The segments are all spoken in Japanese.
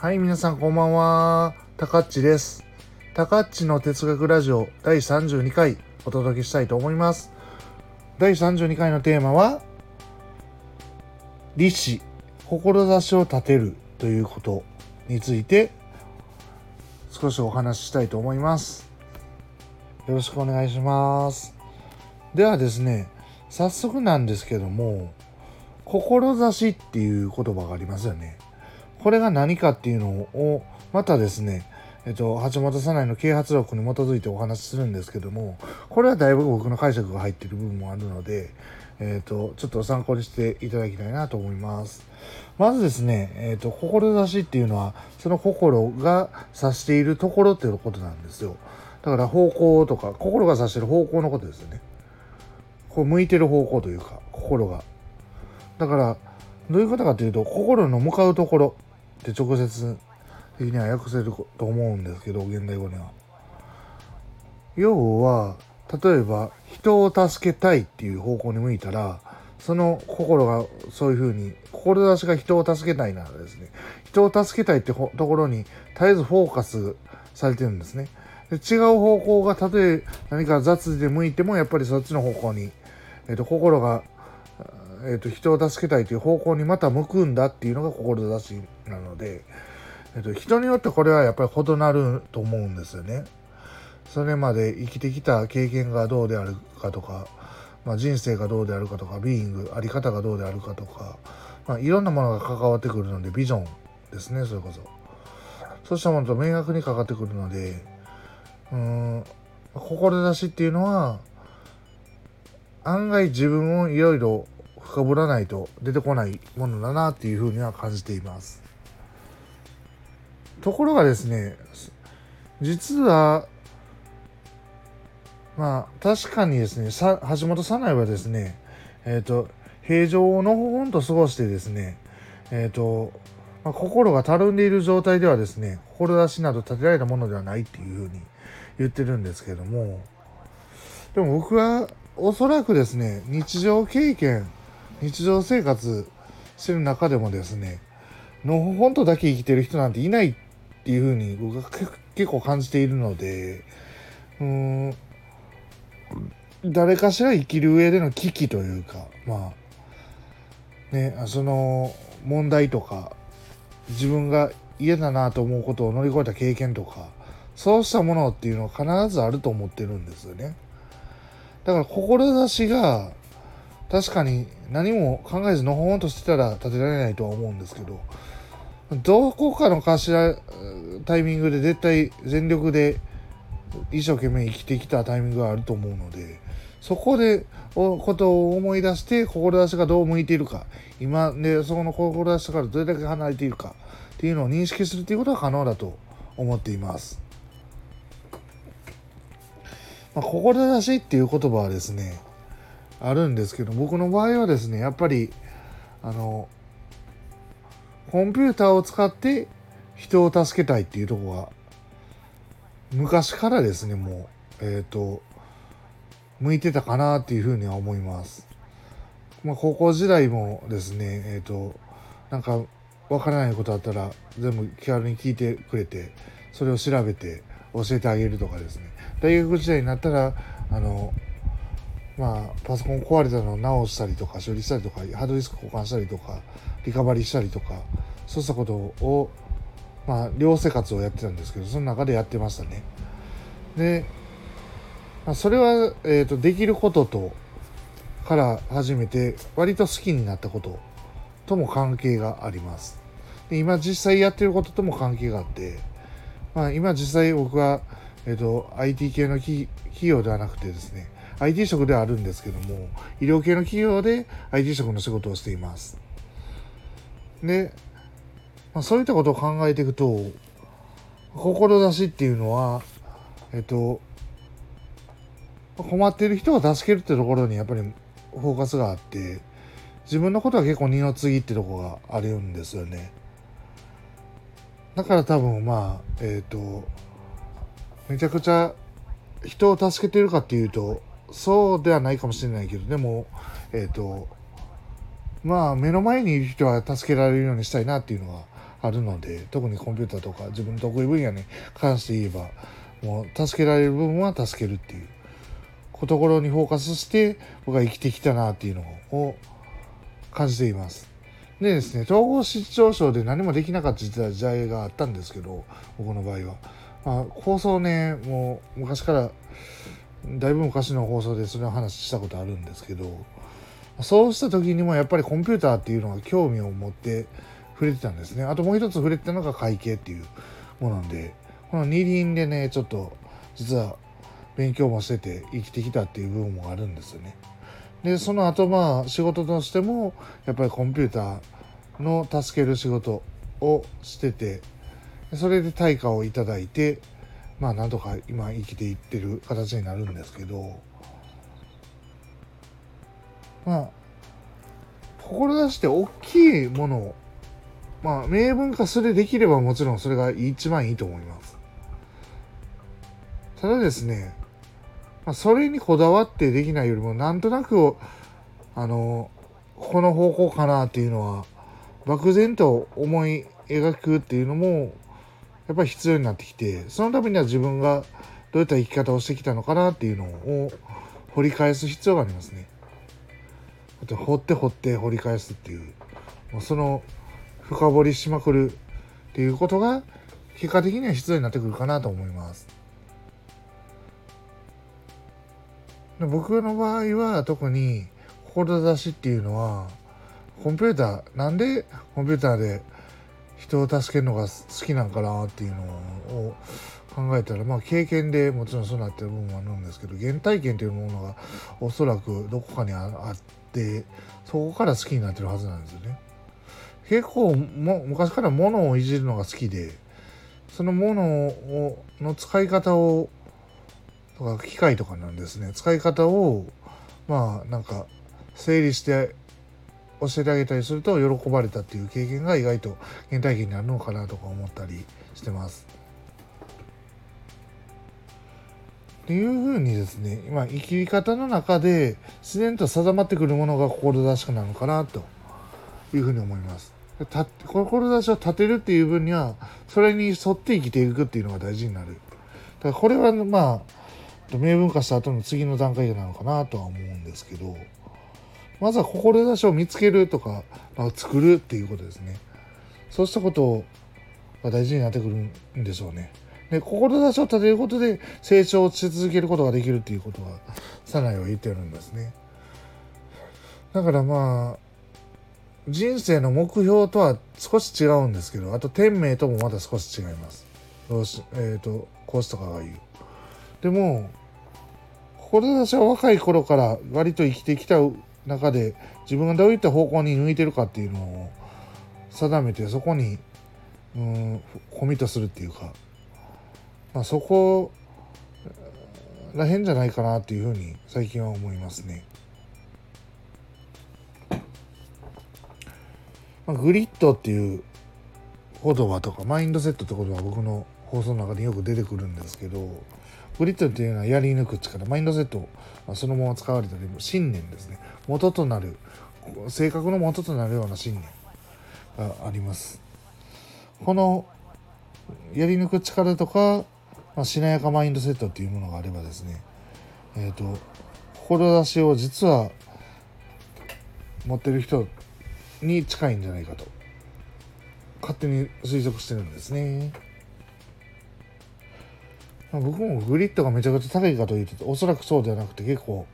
はい、皆さんこんばんは。たかっちです。たかっちの哲学ラジオ第32回お届けしたいと思います。第32回のテーマは、立志、志を立てるということについて少しお話ししたいと思います。よろしくお願いします。ではですね、早速なんですけども、志っていう言葉がありますよね。これが何かっていうのをまたですね、えっと、橋本早苗の啓発録に基づいてお話しするんですけどもこれはだいぶ僕の解釈が入っている部分もあるので、えっと、ちょっと参考にしていただきたいなと思います。まずですね、えっと、志っていうのはその心が指しているところっていうことなんですよ。だから方向とか心が指している方向のことですよね。こう向いてる方向というか心が。だからどういうことかというと心の向かうところって直接的には訳せると思うんですけど現代語には。要は例えば人を助けたいっていう方向に向いたらその心がそういうふうに志が人を助けたいならですね人を助けたいってところに絶えずフォーカスされてるんですね。で違う方向がたとえ何か雑で向いてもやっぱりそっちの方向に、えー、と心がえーと、人を助けたいという方向にまた向くんだっていうのが志なので、えーと、人によってこれはやっぱり異なると思うんですよね。それまで生きてきた経験がどうであるかとか、まあ、人生がどうであるかとかビーイングあり方がどうであるかとか、まあ、いろんなものが関わってくるのでビジョンですねそれこそ。そうしたものと明確にかかってくるのでうん志っていうのは案外自分をいろいろ深掘らないと出てこないものだなっていうふうには感じています。ところがですね実はまあ確かにですねさ橋本早苗はですねえっ、ー、と平常をのほほんと過ごしてですねえっ、ー、と、まあ、心がたるんでいる状態ではですね志など立てられたものではないっていうふうに言ってるんですけどもでも僕はおそらくですね日常経験日常生活してる中でもですねのほほんとだけ生きてる人なんていないっていうふうに僕は結構感じているのでうん誰かしら生きる上での危機というかまあねその問題とか自分が嫌だなと思うことを乗り越えた経験とかそうしたものっていうのは必ずあると思ってるんですよね。だから志が確かに何も考えずのほほんとしてたら立てられないとは思うんですけどどこかのかしらタイミングで絶対全力で一生懸命生きてきたタイミングがあると思うのでそこでことを思い出して志がどう向いているか今でそこの志からどれだけ離れているかっていうのを認識するっていうことは可能だと思っています。まあ、志っていう言葉はですねあるんですけど僕の場合はですねやっぱりあのコンピューターを使って人を助けたいっていうとこが昔からですねもうえっ、ー、と向いてたかなっていうふうには思います。まあ、高校時代もですねえっ、ー、となんかわからないことあったら全部気軽に聞いてくれてそれを調べて教えてあげるとかですね大学時代になったらあのまあ、パソコン壊れたのを直したりとか処理したりとかハードディスク交換したりとかリカバリーしたりとかそうしたことを、まあ、寮生活をやってたんですけどその中でやってましたね。で、まあ、それは、えーと、できることとから始めて割と好きになったこととも関係があります。で今実際やってることとも関係があって、まあ、今実際僕は、えーと、IT 系の企業ではなくてですね IT 職ではあるんですけども医療系の企業で IT 職の仕事をしています。で、まあ、そういったことを考えていくと志っていうのはえっと困っている人を助けるってところにやっぱりフォーカスがあって自分のことは結構二の次ってとこがあるんですよね。だから多分まあえっ、とめちゃくちゃ人を助けてるかっていうとそうではないかもしれないけどでもえっ、ー、とまあ目の前にいる人は助けられるようにしたいなっていうのはあるので特にコンピューターとか自分の得意分野に関して言えばもう助けられる部分は助けるっていうところにフォーカスして僕は生きてきたなっていうのを感じています。でですね統合失調症で何もできなかった時代があったんですけど僕の場合は、まあ、放送ねもう昔からだいぶ昔の放送でそれの話したことあるんですけどそうした時にもやっぱりコンピューターっていうのが興味を持って触れてたんですね。あともう一つ触れてたのが会計っていうものんでこの二輪でねちょっと実は勉強もしてて生きてきたっていう部分もあるんですよね。でその後まあ仕事としてもやっぱりコンピューターの助ける仕事をしててそれで対価をいただいてまあなんとか今生きていってる形になるんですけどまあ志して大きいものをまあ明文化するできればもちろんそれが一番いいと思います。ただですね、まあ、それにこだわってできないよりもなんとなくあのこの方向かなっていうのは漠然と思い描くっていうのもやっぱり必要になってきてそのためには自分がどういった生き方をしてきたのかなっていうのを掘り返す必要がありますね。掘って掘って掘り返すっていうもうその深掘りしまくるっていうことが結果的には必要になってくるかなと思います。僕の場合は特に志っていうのはコンピューターなんでコンピューターで人を助けるのが好きなんかなっていうのを考えたらまあ経験でもちろんそうなってる部分もあるんですけど原体験というものがおそらくどこかにあってそこから好きになってるはずなんですよね。結構も昔から物をいじるのが好きでその物をの使い方をとか機械とかなんですね使い方をまあなんか整理して教えてあげたりすると喜ばれたっていう経験が意外と原体験になるのかなとか思ったりしてます。っていうふうにですね今生き方の中で自然と定まってくるものが志なのかなというふうに思います。志を立てるっていう分にはそれに沿って生きていくっていうのが大事になる。だからこれはまあ明文化した後の次の段階なのかなとは思うんですけど。まずは志を見つけるとか、まあ、作るっていうことですね。そうしたことが大事になってくるんでしょうね。で志を立てることで成長し続けることができるっていうことはサナイは言ってるんですね。だからまあ人生の目標とは少し違うんですけどあと天命ともまた少し違います。どうしえっ、ー、と講師とかが言う。でも志は若い頃から割と生きてきた中で自分がどういった方向に向いてるかっていうのを定めてそこにうんコミットするっていうか、まあ、そこらへんじゃないかなっていうふうに最近は思いますね。まあ、グリッドっていう言葉とかマインドセットってことは僕の放送の中でよく出てくるんですけどグリッドっていうのはやり抜く力マインドセットそのまま使われたり信念ですね元となる性格の元となるような信念がありますこのやり抜く力とか、まあ、しなやかマインドセットっていうものがあればですねえっ、ー、と志を実は持ってる人に近いんじゃないかと勝手に推測してるんですね。僕もグリッドがめちゃくちゃ高いかというとおそらくそうではなくて結構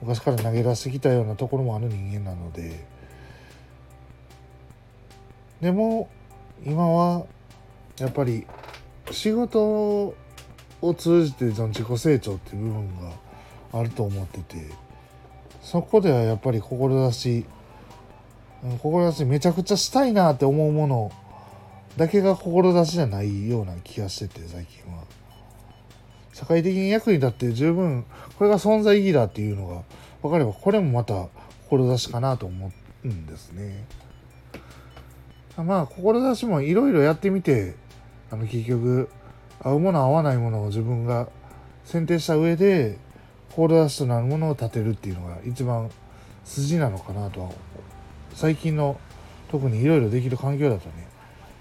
昔から投げ出してきたようなところもある人間なのででも今はやっぱり仕事を通じてその自己成長っていう部分があると思っててそこではやっぱり志志めちゃくちゃしたいなって思うものだけが志じゃないような気がしてて最近は。社会的に役に立って十分これが存在意義だっていうのが分かればこれもまた志かなと思うんですね。まあ志もいろいろやってみてあの結局合うもの合わないものを自分が選定した上で志となるものを立てるっていうのが一番筋なのかなとは最近の特にいろいろできる環境だとね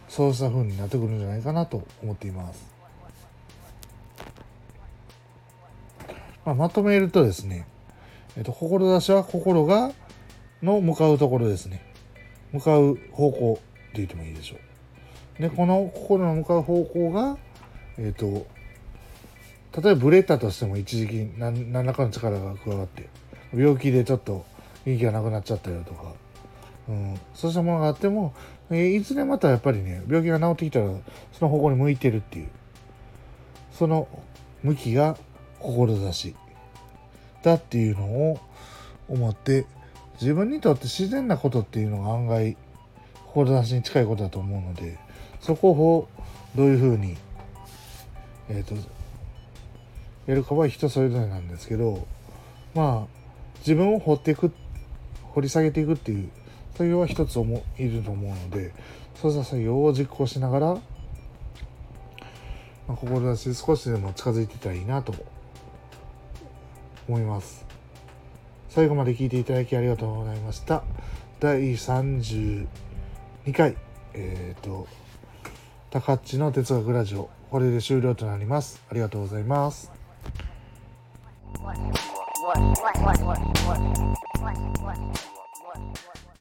そうした風になってくるんじゃないかなと思っています。まあ、まとめるとですね、えっと、志は心がの向かうところですね。向かう方向って言ってもいいでしょう。で、この心の向かう方向が、えっと、例えばブレたとしても一時期何らかの力が加わって病気でちょっと元気がなくなっちゃったよとか、うん、そうしたものがあっても、えいずれまたやっぱりね病気が治ってきたらその方向に向いてるっていうその向きが志。だっていうのを思って自分にとって自然なことっていうのが案外志に近いことだと思うのでそこをどういうふうに、えーと、やるかは人それぞれなんですけどまあ自分を掘っていく掘り下げていくっていう作業は一つもいると思うのでそうした作業を実行しながら、まあ、志少しでも近づいてたらいいなと思います。最後まで聞いていただきありがとうございました。第32回。えっ、ー、と高っちの哲学ラジオ。これで終了となります。ありがとうございます。What what what? What? What? What? What? What? What?